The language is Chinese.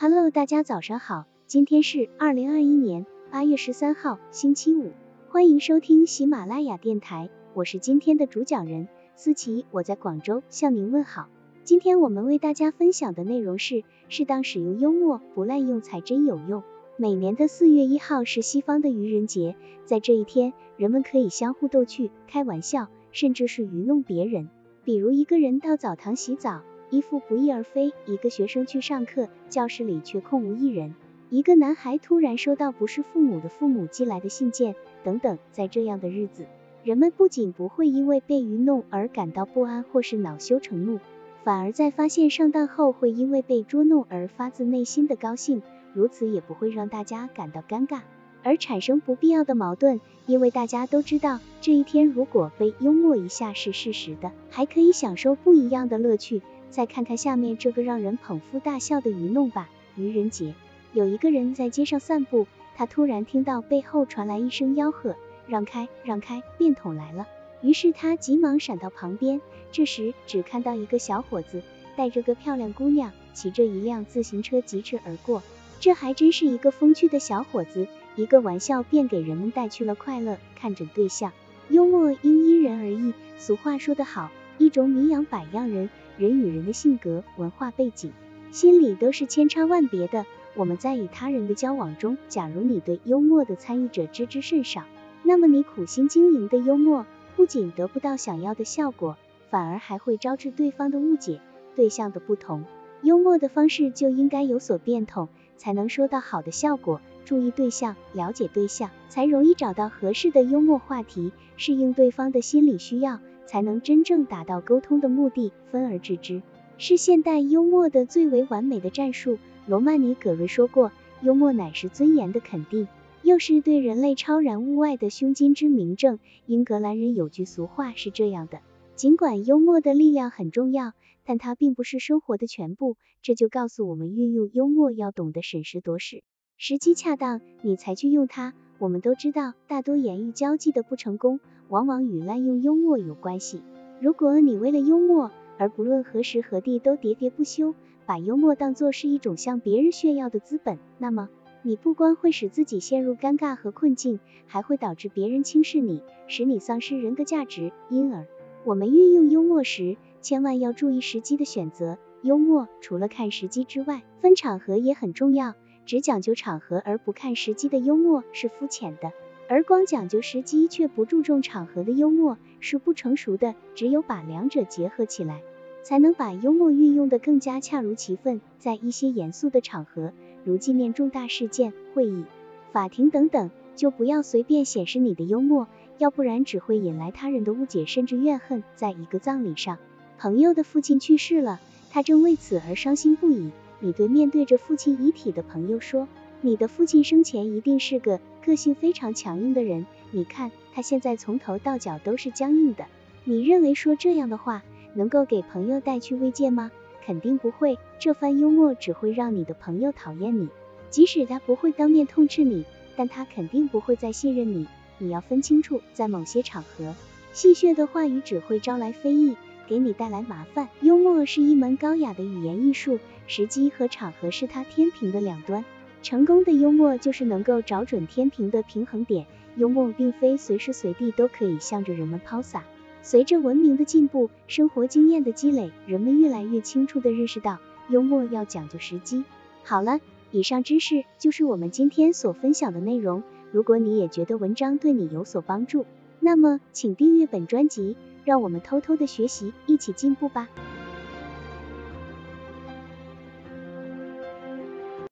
Hello，大家早上好，今天是二零二一年八月十三号，星期五，欢迎收听喜马拉雅电台，我是今天的主讲人思琪，我在广州向您问好。今天我们为大家分享的内容是，适当使用幽默，不滥用才真有用。每年的四月一号是西方的愚人节，在这一天，人们可以相互逗趣、开玩笑，甚至是愚弄别人。比如一个人到澡堂洗澡。衣服不翼而飞，一个学生去上课，教室里却空无一人。一个男孩突然收到不是父母的父母寄来的信件，等等。在这样的日子，人们不仅不会因为被愚弄而感到不安或是恼羞成怒，反而在发现上当后会因为被捉弄而发自内心的高兴。如此也不会让大家感到尴尬，而产生不必要的矛盾，因为大家都知道这一天如果被幽默一下是事实的，还可以享受不一样的乐趣。再看看下面这个让人捧腹大笑的愚弄吧。愚人节，有一个人在街上散步，他突然听到背后传来一声吆喝：“让开，让开，便桶来了。”于是他急忙闪到旁边，这时只看到一个小伙子带着个漂亮姑娘，骑着一辆自行车疾驰而过。这还真是一个风趣的小伙子，一个玩笑便给人们带去了快乐。看准对象，幽默应因人而异。俗话说得好，一种米养百样人。人与人的性格、文化背景、心理都是千差万别的。我们在与他人的交往中，假如你对幽默的参与者知之甚少，那么你苦心经营的幽默不仅得不到想要的效果，反而还会招致对方的误解。对象的不同，幽默的方式就应该有所变通，才能收到好的效果。注意对象，了解对象，才容易找到合适的幽默话题，适应对方的心理需要。才能真正达到沟通的目的，分而治之，是现代幽默的最为完美的战术。罗曼尼·葛瑞说过，幽默乃是尊严的肯定，又是对人类超然物外的胸襟之明证。英格兰人有句俗话是这样的：尽管幽默的力量很重要，但它并不是生活的全部。这就告诉我们，运用幽默要懂得审时度势，时机恰当，你才去用它。我们都知道，大多言语交际的不成功。往往与滥用幽默有关系。如果你为了幽默而不论何时何地都喋喋不休，把幽默当作是一种向别人炫耀的资本，那么你不光会使自己陷入尴尬和困境，还会导致别人轻视你，使你丧失人格价值。因而，我们运用幽默时，千万要注意时机的选择。幽默除了看时机之外，分场合也很重要。只讲究场合而不看时机的幽默是肤浅的。而光讲究时机却不注重场合的幽默是不成熟的，只有把两者结合起来，才能把幽默运用的更加恰如其分。在一些严肃的场合，如纪念重大事件、会议、法庭等等，就不要随便显示你的幽默，要不然只会引来他人的误解甚至怨恨。在一个葬礼上，朋友的父亲去世了，他正为此而伤心不已。你对面对着父亲遗体的朋友说。你的父亲生前一定是个个性非常强硬的人，你看他现在从头到脚都是僵硬的。你认为说这样的话能够给朋友带去慰藉吗？肯定不会，这番幽默只会让你的朋友讨厌你。即使他不会当面痛斥你，但他肯定不会再信任你。你要分清楚，在某些场合，戏谑的话语只会招来非议，给你带来麻烦。幽默是一门高雅的语言艺术，时机和场合是它天平的两端。成功的幽默就是能够找准天平的平衡点。幽默并非随时随地都可以向着人们抛洒。随着文明的进步，生活经验的积累，人们越来越清楚地认识到，幽默要讲究时机。好了，以上知识就是我们今天所分享的内容。如果你也觉得文章对你有所帮助，那么请订阅本专辑，让我们偷偷的学习，一起进步吧。